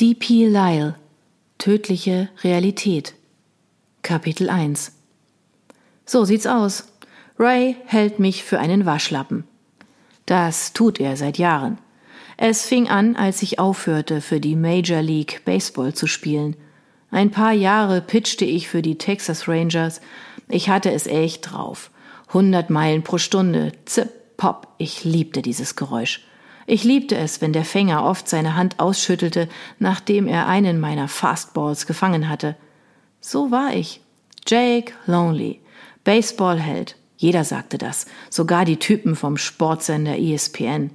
D.P. Lyle Tödliche Realität Kapitel 1 So sieht's aus. Ray hält mich für einen Waschlappen. Das tut er seit Jahren. Es fing an, als ich aufhörte, für die Major League Baseball zu spielen. Ein paar Jahre pitchte ich für die Texas Rangers. Ich hatte es echt drauf. 100 Meilen pro Stunde. Zip, pop. Ich liebte dieses Geräusch. Ich liebte es, wenn der Fänger oft seine Hand ausschüttelte, nachdem er einen meiner Fastballs gefangen hatte. So war ich. Jake Lonely, Baseballheld. Jeder sagte das, sogar die Typen vom Sportsender ESPN.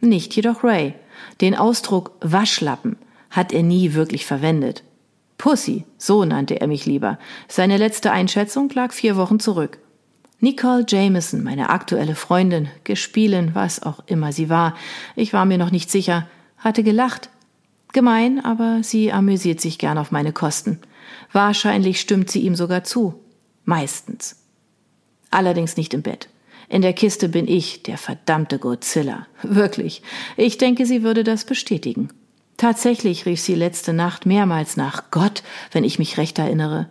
Nicht jedoch Ray. Den Ausdruck Waschlappen hat er nie wirklich verwendet. Pussy, so nannte er mich lieber. Seine letzte Einschätzung lag vier Wochen zurück. Nicole Jameson, meine aktuelle Freundin, gespielen, was auch immer sie war, ich war mir noch nicht sicher, hatte gelacht. Gemein, aber sie amüsiert sich gern auf meine Kosten. Wahrscheinlich stimmt sie ihm sogar zu. Meistens. Allerdings nicht im Bett. In der Kiste bin ich, der verdammte Godzilla. Wirklich. Ich denke, sie würde das bestätigen. Tatsächlich rief sie letzte Nacht mehrmals nach Gott, wenn ich mich recht erinnere.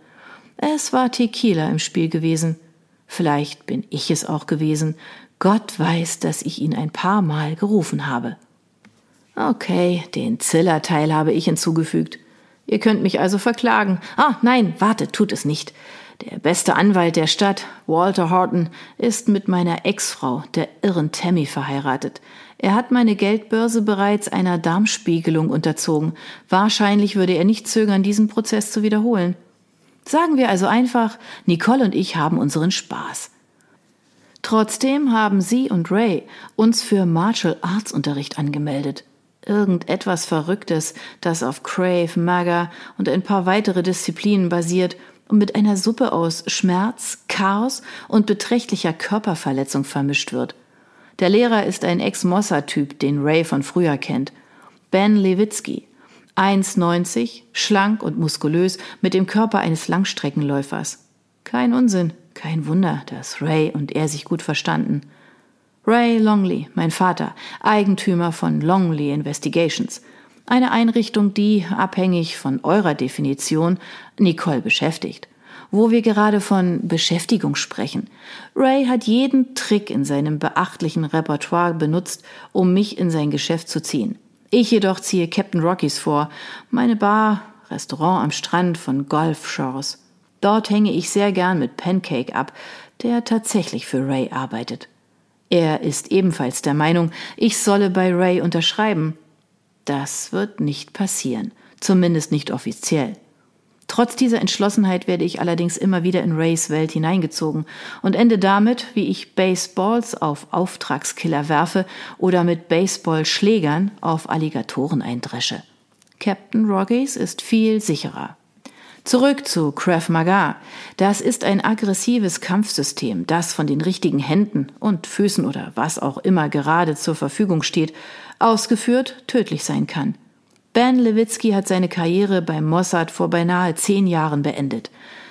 Es war Tequila im Spiel gewesen. Vielleicht bin ich es auch gewesen. Gott weiß, dass ich ihn ein paar Mal gerufen habe. Okay, den Ziller-Teil habe ich hinzugefügt. Ihr könnt mich also verklagen. Ah, nein, warte, tut es nicht. Der beste Anwalt der Stadt, Walter Horton, ist mit meiner Ex-Frau, der irren Tammy, verheiratet. Er hat meine Geldbörse bereits einer Darmspiegelung unterzogen. Wahrscheinlich würde er nicht zögern, diesen Prozess zu wiederholen. Sagen wir also einfach, Nicole und ich haben unseren Spaß. Trotzdem haben sie und Ray uns für Martial Arts Unterricht angemeldet. Irgendetwas Verrücktes, das auf Crave, Maga und ein paar weitere Disziplinen basiert und mit einer Suppe aus Schmerz, Chaos und beträchtlicher Körperverletzung vermischt wird. Der Lehrer ist ein Ex-Mossad-Typ, den Ray von früher kennt. Ben Lewitsky, 1,90, schlank und muskulös, mit dem Körper eines Langstreckenläufers. Kein Unsinn, kein Wunder, dass Ray und er sich gut verstanden. Ray Longley, mein Vater, Eigentümer von Longley Investigations, eine Einrichtung, die, abhängig von eurer Definition, Nicole beschäftigt. Wo wir gerade von Beschäftigung sprechen. Ray hat jeden Trick in seinem beachtlichen Repertoire benutzt, um mich in sein Geschäft zu ziehen. Ich jedoch ziehe Captain Rockies vor, meine Bar, Restaurant am Strand von Golf Shores. Dort hänge ich sehr gern mit Pancake ab, der tatsächlich für Ray arbeitet. Er ist ebenfalls der Meinung, ich solle bei Ray unterschreiben. Das wird nicht passieren, zumindest nicht offiziell. Trotz dieser Entschlossenheit werde ich allerdings immer wieder in Rays Welt hineingezogen und ende damit, wie ich Baseballs auf Auftragskiller werfe oder mit Baseballschlägern auf Alligatoren eindresche. Captain Roggies ist viel sicherer. Zurück zu Krav Maga. Das ist ein aggressives Kampfsystem, das von den richtigen Händen und Füßen oder was auch immer gerade zur Verfügung steht, ausgeführt tödlich sein kann. Ben Lewitsky hat seine Karriere beim Mossad vor beinahe zehn Jahren beendet.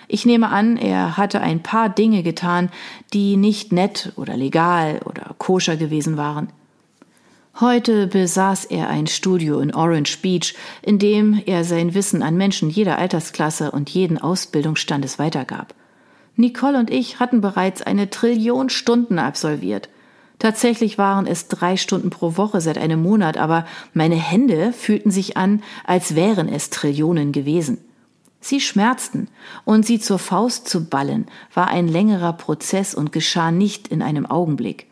Ich nehme an, er hatte ein paar Dinge getan, die nicht nett oder legal oder koscher gewesen waren. Heute besaß er ein Studio in Orange Beach, in dem er sein Wissen an Menschen jeder Altersklasse und jeden Ausbildungsstandes weitergab. Nicole und ich hatten bereits eine Trillion Stunden absolviert. Tatsächlich waren es drei Stunden pro Woche seit einem Monat, aber meine Hände fühlten sich an, als wären es Trillionen gewesen. Sie schmerzten, und sie zur Faust zu ballen, war ein längerer Prozess und geschah nicht in einem Augenblick.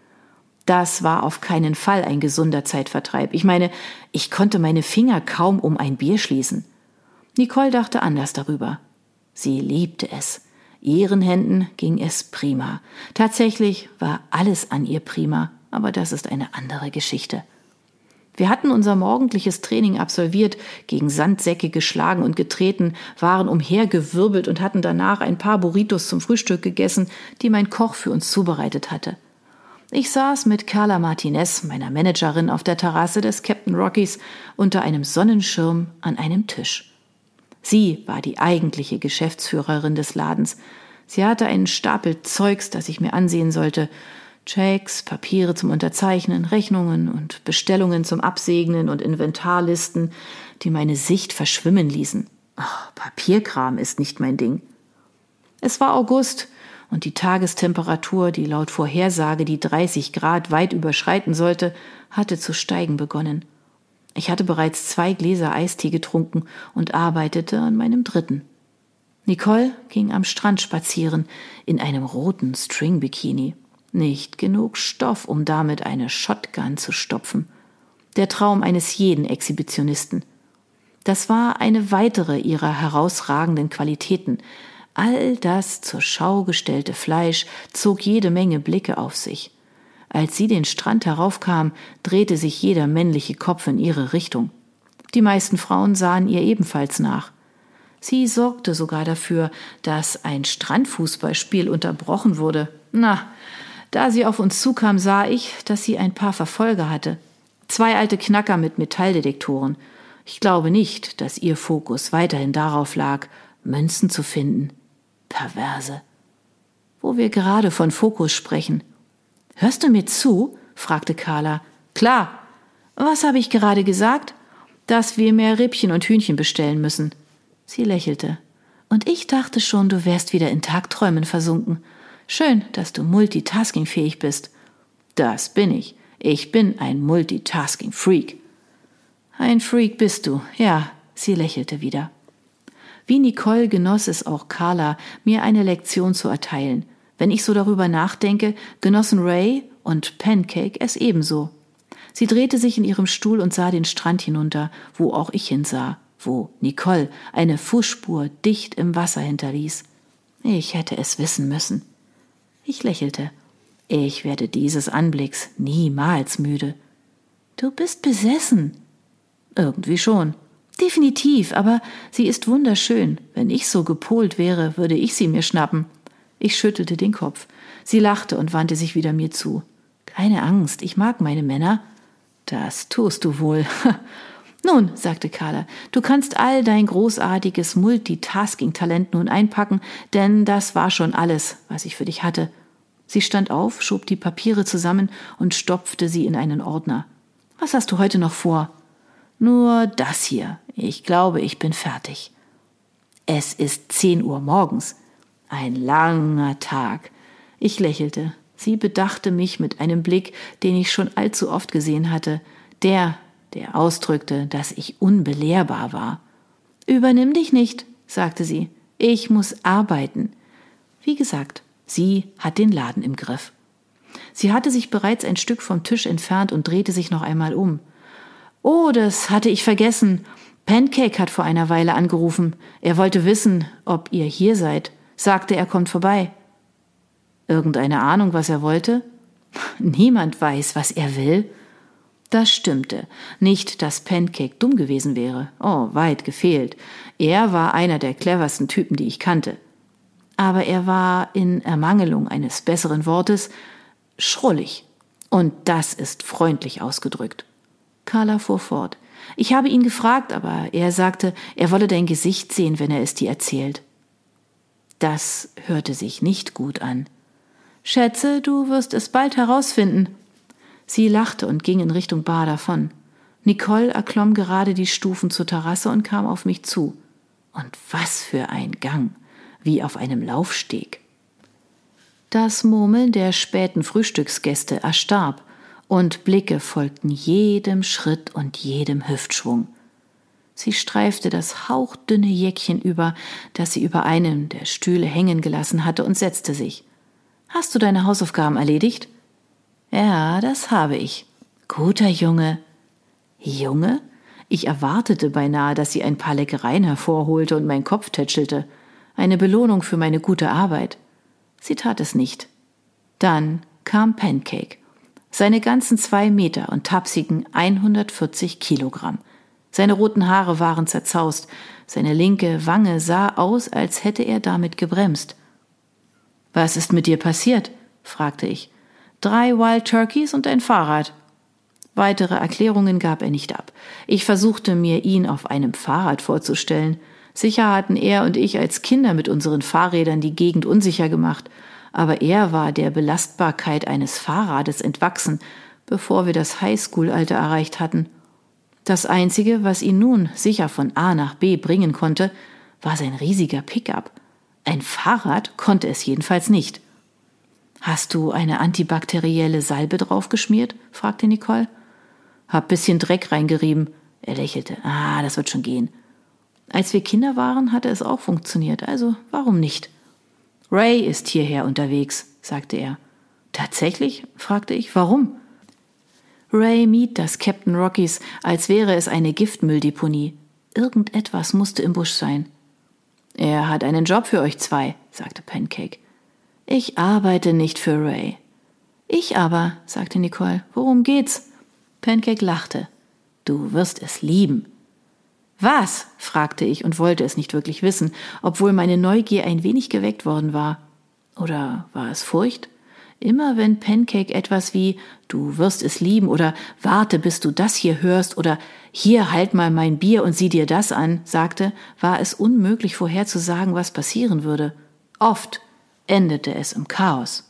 Das war auf keinen Fall ein gesunder Zeitvertreib. Ich meine, ich konnte meine Finger kaum um ein Bier schließen. Nicole dachte anders darüber. Sie liebte es. Ihren Händen ging es prima. Tatsächlich war alles an ihr prima, aber das ist eine andere Geschichte. Wir hatten unser morgendliches Training absolviert, gegen Sandsäcke geschlagen und getreten, waren umhergewirbelt und hatten danach ein paar Burritos zum Frühstück gegessen, die mein Koch für uns zubereitet hatte. Ich saß mit Carla Martinez, meiner Managerin, auf der Terrasse des Captain Rockies unter einem Sonnenschirm an einem Tisch. Sie war die eigentliche Geschäftsführerin des Ladens. Sie hatte einen Stapel Zeugs, das ich mir ansehen sollte. Checks, Papiere zum Unterzeichnen, Rechnungen und Bestellungen zum Absegnen und Inventarlisten, die meine Sicht verschwimmen ließen. Oh, Papierkram ist nicht mein Ding. Es war August und die Tagestemperatur, die laut Vorhersage die 30 Grad weit überschreiten sollte, hatte zu steigen begonnen. Ich hatte bereits zwei Gläser Eistee getrunken und arbeitete an meinem dritten. Nicole ging am Strand spazieren in einem roten String-Bikini. Nicht genug Stoff, um damit eine Shotgun zu stopfen. Der Traum eines jeden Exhibitionisten. Das war eine weitere ihrer herausragenden Qualitäten. All das zur Schau gestellte Fleisch zog jede Menge Blicke auf sich. Als sie den Strand heraufkam, drehte sich jeder männliche Kopf in ihre Richtung. Die meisten Frauen sahen ihr ebenfalls nach. Sie sorgte sogar dafür, dass ein Strandfußballspiel unterbrochen wurde. Na, da sie auf uns zukam, sah ich, dass sie ein paar Verfolger hatte. Zwei alte Knacker mit Metalldetektoren. Ich glaube nicht, dass ihr Fokus weiterhin darauf lag, Münzen zu finden. Perverse. Wo wir gerade von Fokus sprechen. Hörst du mir zu? fragte Carla. Klar. Was habe ich gerade gesagt? Dass wir mehr Rippchen und Hühnchen bestellen müssen. Sie lächelte. Und ich dachte schon, du wärst wieder in Tagträumen versunken. Schön, dass du multitaskingfähig bist. Das bin ich. Ich bin ein Multitasking-Freak. Ein Freak bist du, ja, sie lächelte wieder. Wie Nicole genoss es auch Carla, mir eine Lektion zu erteilen. Wenn ich so darüber nachdenke, genossen Ray und Pancake es ebenso. Sie drehte sich in ihrem Stuhl und sah den Strand hinunter, wo auch ich hinsah wo Nicole eine Fußspur dicht im Wasser hinterließ. Ich hätte es wissen müssen. Ich lächelte. Ich werde dieses Anblicks niemals müde. Du bist besessen. Irgendwie schon. Definitiv, aber sie ist wunderschön. Wenn ich so gepolt wäre, würde ich sie mir schnappen. Ich schüttelte den Kopf. Sie lachte und wandte sich wieder mir zu. Keine Angst, ich mag meine Männer. Das tust du wohl. Nun, sagte Carla, du kannst all dein großartiges Multitasking-Talent nun einpacken, denn das war schon alles, was ich für dich hatte. Sie stand auf, schob die Papiere zusammen und stopfte sie in einen Ordner. Was hast du heute noch vor? Nur das hier. Ich glaube, ich bin fertig. Es ist zehn Uhr morgens. Ein langer Tag. Ich lächelte. Sie bedachte mich mit einem Blick, den ich schon allzu oft gesehen hatte, der, der ausdrückte, dass ich unbelehrbar war. Übernimm dich nicht, sagte sie. Ich muss arbeiten. Wie gesagt, sie hat den Laden im Griff. Sie hatte sich bereits ein Stück vom Tisch entfernt und drehte sich noch einmal um. Oh, das hatte ich vergessen. Pancake hat vor einer Weile angerufen. Er wollte wissen, ob ihr hier seid. Sagte, er kommt vorbei. Irgendeine Ahnung, was er wollte? Niemand weiß, was er will. Das stimmte. Nicht, dass Pancake dumm gewesen wäre. Oh, weit gefehlt. Er war einer der cleversten Typen, die ich kannte. Aber er war in Ermangelung eines besseren Wortes schrullig. Und das ist freundlich ausgedrückt. Carla fuhr fort. Ich habe ihn gefragt, aber er sagte, er wolle dein Gesicht sehen, wenn er es dir erzählt. Das hörte sich nicht gut an. Schätze, du wirst es bald herausfinden. Sie lachte und ging in Richtung Bar davon. Nicole erklomm gerade die Stufen zur Terrasse und kam auf mich zu. Und was für ein Gang, wie auf einem Laufsteg. Das Murmeln der späten Frühstücksgäste erstarb, und Blicke folgten jedem Schritt und jedem Hüftschwung. Sie streifte das hauchdünne Jäckchen über, das sie über einem der Stühle hängen gelassen hatte, und setzte sich. Hast du deine Hausaufgaben erledigt? Ja, das habe ich. Guter Junge. Junge? Ich erwartete beinahe, dass sie ein paar Leckereien hervorholte und mein Kopf tätschelte. Eine Belohnung für meine gute Arbeit. Sie tat es nicht. Dann kam Pancake. Seine ganzen zwei Meter und tapsigen 140 Kilogramm. Seine roten Haare waren zerzaust. Seine linke Wange sah aus, als hätte er damit gebremst. Was ist mit dir passiert? fragte ich drei Wild Turkeys und ein Fahrrad. Weitere Erklärungen gab er nicht ab. Ich versuchte mir ihn auf einem Fahrrad vorzustellen. Sicher hatten er und ich als Kinder mit unseren Fahrrädern die Gegend unsicher gemacht, aber er war der Belastbarkeit eines Fahrrades entwachsen, bevor wir das Highschool-Alter erreicht hatten. Das Einzige, was ihn nun sicher von A nach B bringen konnte, war sein riesiger Pickup. Ein Fahrrad konnte es jedenfalls nicht. Hast du eine antibakterielle Salbe draufgeschmiert? fragte Nicole. Hab bisschen Dreck reingerieben. Er lächelte. Ah, das wird schon gehen. Als wir Kinder waren, hatte es auch funktioniert, also warum nicht? Ray ist hierher unterwegs, sagte er. Tatsächlich? fragte ich. Warum? Ray mied das Captain Rockies, als wäre es eine Giftmülldeponie. Irgendetwas musste im Busch sein. Er hat einen Job für euch zwei, sagte Pancake. Ich arbeite nicht für Ray. Ich aber, sagte Nicole. Worum geht's? Pancake lachte. Du wirst es lieben. Was? fragte ich und wollte es nicht wirklich wissen, obwohl meine Neugier ein wenig geweckt worden war. Oder war es Furcht? Immer wenn Pancake etwas wie Du wirst es lieben oder Warte, bis du das hier hörst oder Hier halt mal mein Bier und sieh dir das an, sagte, war es unmöglich vorherzusagen, was passieren würde. Oft endete es im Chaos.